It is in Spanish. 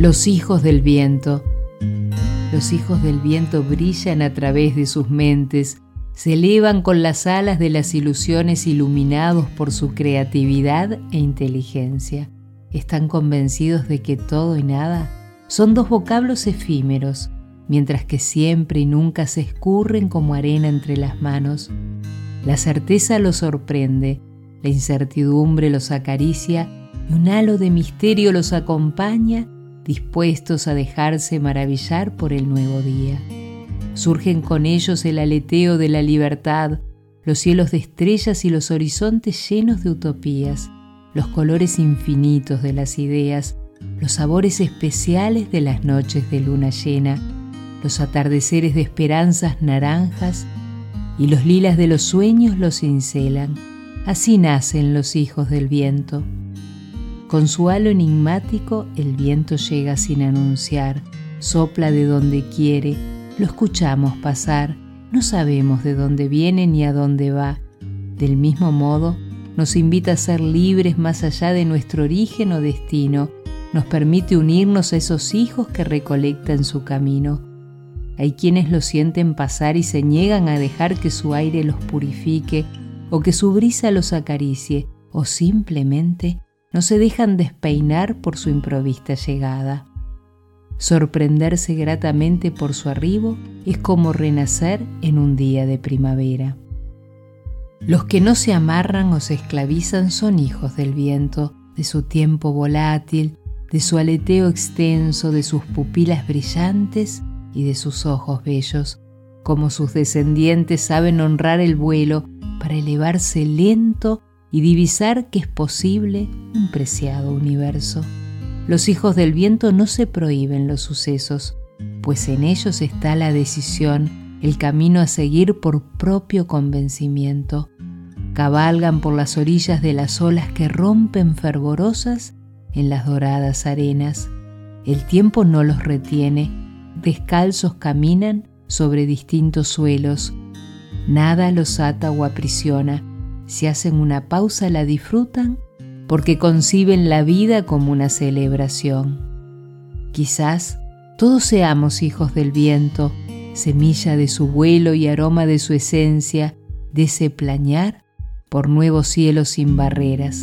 Los hijos del viento. Los hijos del viento brillan a través de sus mentes, se elevan con las alas de las ilusiones iluminados por su creatividad e inteligencia. Están convencidos de que todo y nada son dos vocablos efímeros, mientras que siempre y nunca se escurren como arena entre las manos. La certeza los sorprende, la incertidumbre los acaricia y un halo de misterio los acompaña dispuestos a dejarse maravillar por el nuevo día. Surgen con ellos el aleteo de la libertad, los cielos de estrellas y los horizontes llenos de utopías, los colores infinitos de las ideas, los sabores especiales de las noches de luna llena, los atardeceres de esperanzas naranjas y los lilas de los sueños los cincelan. Así nacen los hijos del viento. Con su halo enigmático el viento llega sin anunciar, sopla de donde quiere, lo escuchamos pasar, no sabemos de dónde viene ni a dónde va. Del mismo modo, nos invita a ser libres más allá de nuestro origen o destino, nos permite unirnos a esos hijos que recolectan su camino. Hay quienes lo sienten pasar y se niegan a dejar que su aire los purifique o que su brisa los acaricie, o simplemente no se dejan despeinar por su improvista llegada. Sorprenderse gratamente por su arribo es como renacer en un día de primavera. Los que no se amarran o se esclavizan son hijos del viento, de su tiempo volátil, de su aleteo extenso, de sus pupilas brillantes y de sus ojos bellos, como sus descendientes saben honrar el vuelo para elevarse lento y divisar que es posible un preciado universo. Los hijos del viento no se prohíben los sucesos, pues en ellos está la decisión, el camino a seguir por propio convencimiento. Cabalgan por las orillas de las olas que rompen fervorosas en las doradas arenas. El tiempo no los retiene, descalzos caminan sobre distintos suelos. Nada los ata o aprisiona, si hacen una pausa la disfrutan porque conciben la vida como una celebración. Quizás todos seamos hijos del viento, semilla de su vuelo y aroma de su esencia, de ese plañar por nuevos cielos sin barreras.